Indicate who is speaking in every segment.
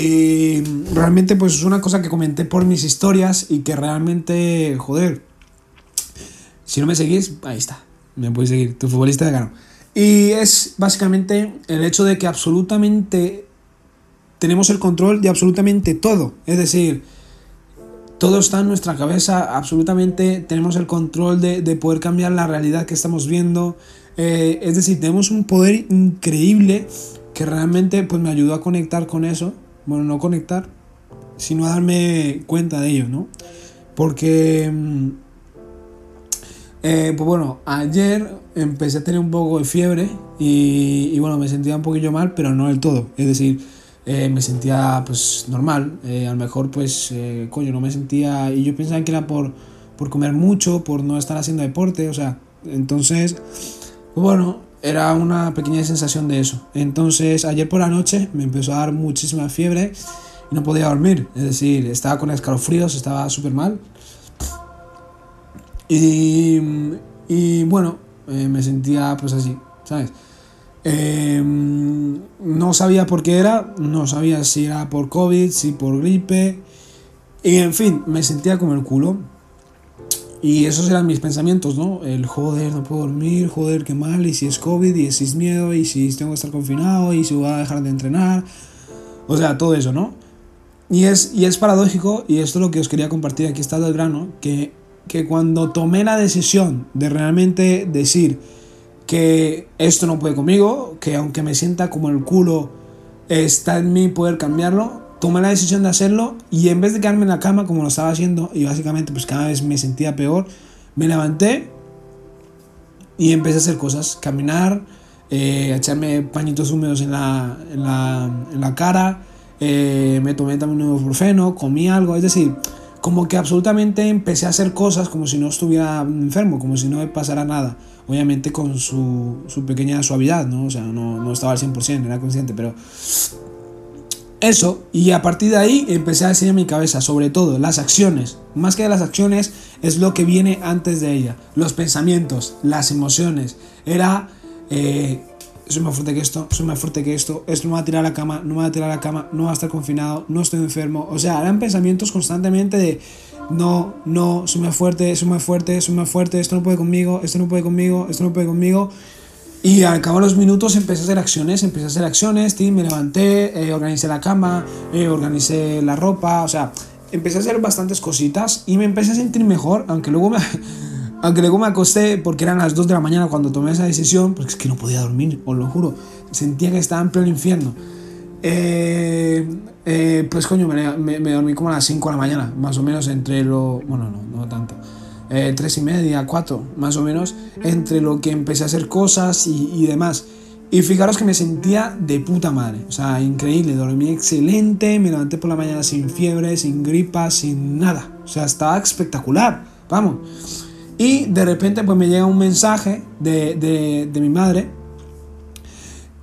Speaker 1: Y realmente pues es una cosa que comenté por mis historias y que realmente, joder, si no me seguís, ahí está, me puedes seguir, tu futbolista de gano. Y es básicamente el hecho de que absolutamente tenemos el control de absolutamente todo. Es decir, todo está en nuestra cabeza, absolutamente tenemos el control de, de poder cambiar la realidad que estamos viendo. Eh, es decir, tenemos un poder increíble que realmente pues, me ayudó a conectar con eso. Bueno, no conectar, sino a darme cuenta de ello, ¿no? Porque, mm, eh, pues bueno, ayer empecé a tener un poco de fiebre y, bueno, me sentía un poquillo mal, pero no del todo. Es decir, eh, me sentía pues normal, eh, a lo mejor pues eh, coño no me sentía y yo pensaba que era por, por comer mucho, por no estar haciendo deporte, o sea, entonces pues bueno, era una pequeña sensación de eso. Entonces ayer por la noche me empezó a dar muchísima fiebre y no podía dormir, es decir, estaba con escalofríos, estaba súper mal. Y, y bueno, me sentía pues así, ¿sabes? Eh, no sabía por qué era, no sabía si era por COVID, si por gripe. Y en fin, me sentía como el culo. Y esos eran mis pensamientos, ¿no? El joder, no puedo dormir, joder, qué mal, y si es COVID, y si es miedo, y si tengo que estar confinado, y si voy a dejar de entrenar. O sea, todo eso, ¿no? Y es, y es paradójico, y esto es lo que os quería compartir, aquí está el grano, que, que cuando tomé la decisión de realmente decir, que esto no puede conmigo, que aunque me sienta como el culo, está en mí poder cambiarlo. Tomé la decisión de hacerlo y en vez de quedarme en la cama como lo estaba haciendo y básicamente pues cada vez me sentía peor, me levanté y empecé a hacer cosas, caminar, eh, echarme pañitos húmedos en la, en la, en la cara, eh, me tomé también un ibuprofeno, comí algo, es decir, como que absolutamente empecé a hacer cosas como si no estuviera enfermo, como si no me pasara nada. Obviamente con su, su pequeña suavidad, ¿no? O sea, no, no estaba al 100%, era consciente, pero eso, y a partir de ahí empecé a decir en mi cabeza, sobre todo, las acciones. Más que las acciones, es lo que viene antes de ella. Los pensamientos, las emociones. Era, eh, soy más fuerte que esto, soy más fuerte que esto, esto no va a tirar a la cama, no me va a tirar a la cama, no va a estar confinado, no estoy enfermo. O sea, eran pensamientos constantemente de, no, no, soy más fuerte, soy más fuerte, soy más fuerte, esto no puede conmigo, esto no puede conmigo, esto no puede conmigo. Y al cabo de los minutos empecé a hacer acciones, empecé a hacer acciones, tío, me levanté, eh, organicé la cama, eh, organicé la ropa, o sea, empecé a hacer bastantes cositas y me empecé a sentir mejor, aunque luego me, aunque luego me acosté porque eran las 2 de la mañana cuando tomé esa decisión, porque es que no podía dormir, os lo juro, sentía que estaba en pleno infierno. Eh, eh, pues coño, me, me, dormí como a las 5 de la mañana, más o menos entre lo... Bueno, no, no tanto. Eh, 3 y media, 4, más o menos, entre lo que empecé a hacer cosas y, demás. Y fijaros que me sentía de puta madre, o sea, increíble, dormí excelente, me levanté por la mañana sin fiebre, sin gripa, sin nada, o sea, estaba espectacular, vamos. Y de repente pues me llega un mensaje de, de, de mi madre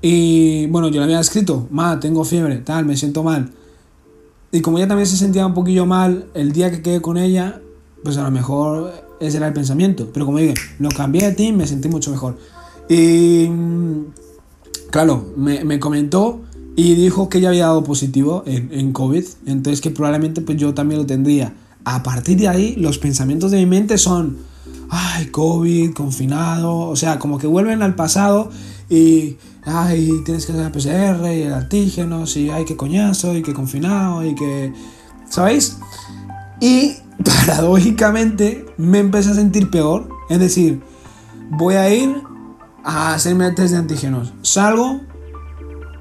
Speaker 1: y bueno, yo le había escrito, ma, tengo fiebre, tal, me siento mal. Y como ella también se sentía un poquillo mal el día que quedé con ella, pues a lo mejor ese era el pensamiento. Pero como dije, lo cambié de ti me sentí mucho mejor. Y claro, me, me comentó y dijo que ya había dado positivo en, en, COVID. Entonces que probablemente pues yo también lo tendría. A partir de ahí, los pensamientos de mi mente son, ay, COVID, confinado. O sea, como que vuelven al pasado y ay, tienes que hacer la PCR y el antígeno, y ay, qué coñazo, y qué confinado, y que... ¿Sabéis? Y paradójicamente me empecé a sentir peor. Es decir, voy a ir a hacerme test de antígenos. Salgo,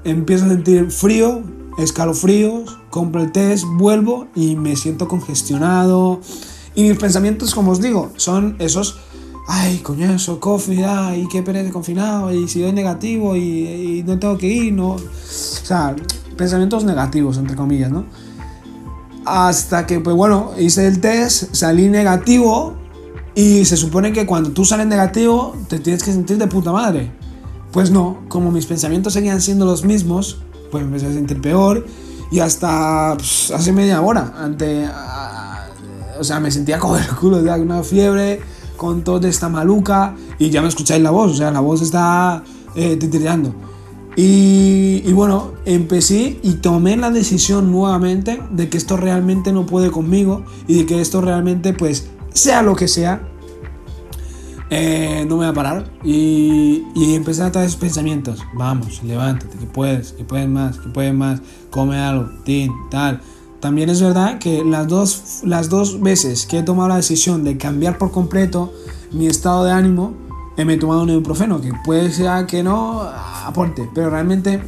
Speaker 1: empiezo a sentir frío, escalofríos, compro el test, vuelvo y me siento congestionado. Y mis pensamientos, como os digo, son esos ay, coñazo, coffee, ay, qué pereza confinado, y si doy negativo y, y, no tengo que ir, no. O sea, pensamientos negativos, entre comillas, ¿no? Hasta que, pues bueno, hice el test, salí negativo, y se supone que cuando tú sales negativo, te tienes que sentir de puta madre. Pues no, como mis pensamientos seguían siendo los mismos, pues me empecé a sentir peor, y hasta pues, hace media hora, ante. A, o sea, me sentía como el culo, de una fiebre con toda esta maluca y ya me escucháis la voz, o sea, la voz está eh, titireando. Y, y, bueno, empecé y tomé la decisión nuevamente de que esto realmente no puede conmigo y de que esto realmente, pues, sea lo que sea, eh, no me voy a parar. Y, y empecé a traer esos pensamientos. Vamos, levántate, que puedes, que puedes más, que puedes más, come algo, tin, tal. También es verdad que las dos, las dos veces que he tomado la decisión de cambiar por completo mi estado de ánimo, me he tomado un ibuprofeno, que puede ser que no aporte, pero realmente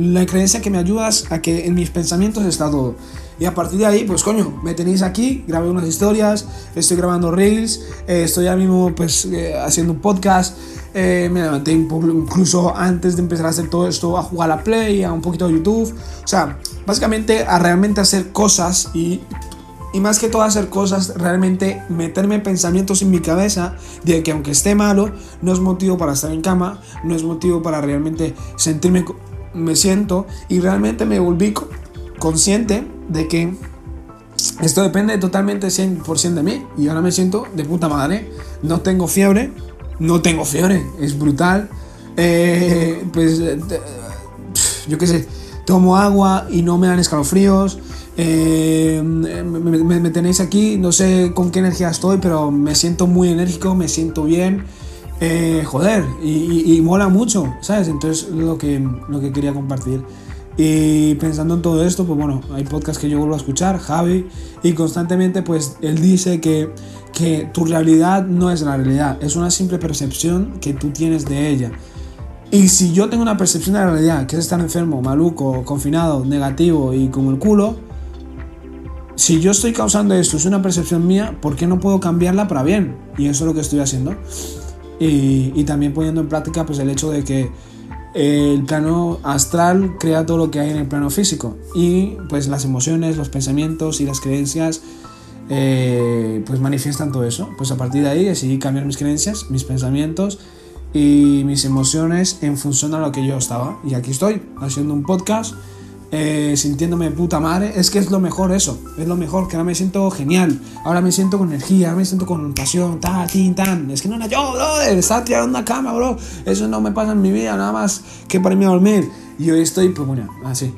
Speaker 1: la creencia que me ayudas a que en mis pensamientos está todo. Y a partir de ahí, pues coño, me tenéis aquí, grabé unas historias, estoy grabando reels, eh, estoy ahora mismo pues eh, haciendo un podcast, eh, me levanté incluso antes de empezar a hacer todo esto a jugar a la Play, a un poquito de YouTube, o sea, básicamente a realmente hacer cosas y y más que todo hacer cosas, realmente meterme pensamientos en mi cabeza de que aunque esté malo, no es motivo para estar en cama, no es motivo para realmente sentirme, me siento y realmente me volví consciente de que esto depende totalmente 100% de mí y ahora me siento de puta madre. No tengo fiebre, no tengo fiebre, es brutal. Eh, pues yo qué sé, tomo agua y no me dan escalofríos. Eh, me, tenéis aquí, no sé con qué energía estoy, pero me siento muy enérgico, me siento bien. Eh, joder, y, y, mola mucho, ¿sabes? Entonces lo que, lo que quería compartir. Y pensando en todo esto, pues bueno, hay podcasts que yo vuelvo a escuchar, Javi, y constantemente pues él dice que, que tu realidad no es la realidad, es una simple percepción que tú tienes de ella. Y si yo tengo una percepción de la realidad, que es estar enfermo, maluco, confinado, negativo y como el culo, si yo estoy causando esto, es una percepción mía, ¿por qué no puedo cambiarla para bien? Y eso es lo que estoy haciendo. Y, también poniendo en práctica pues el hecho de que el plano astral crea todo lo que hay en el plano físico y pues las emociones, los pensamientos y las creencias eh, pues manifiestan todo eso. Pues a partir de ahí decidí cambiar mis creencias, mis pensamientos y mis emociones en función a lo que yo estaba. Y aquí estoy haciendo un podcast eh, sintiéndome puta madre, es que es lo mejor eso, es lo mejor, que ahora me siento genial, ahora me siento con energía, ahora me siento con pasión, ta, tin, tan, es que no era yo, brother, estaba tirando una cama, bro, eso no me pasa en mi vida, nada más que para irme a dormir, y hoy estoy, pues así,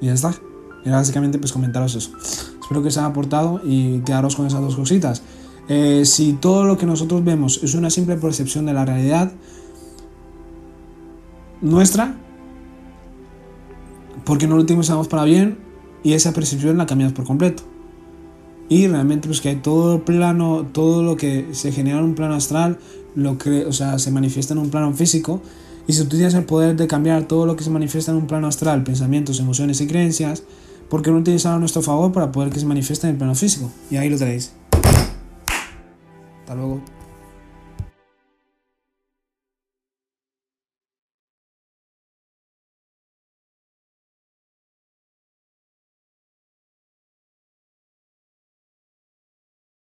Speaker 1: y ya está, y básicamente pues comentaros eso, espero que os haya aportado y quedaros con esas dos cositas. Eh, si todo lo que nosotros vemos es una simple percepción de la realidad nuestra, porque no lo utilizamos para bien y esa percepción la cambiamos por completo. Y realmente pues que todo el plano, todo lo que se genera en un plano astral, lo que, o sea, se manifiesta en un plano físico. Y si tú tienes el poder de cambiar todo lo que se manifiesta en un plano astral, pensamientos, emociones y creencias, ¿por qué no utilizarlo a nuestro favor para poder que se manifieste en el plano físico? Y ahí lo tenéis. Hasta luego.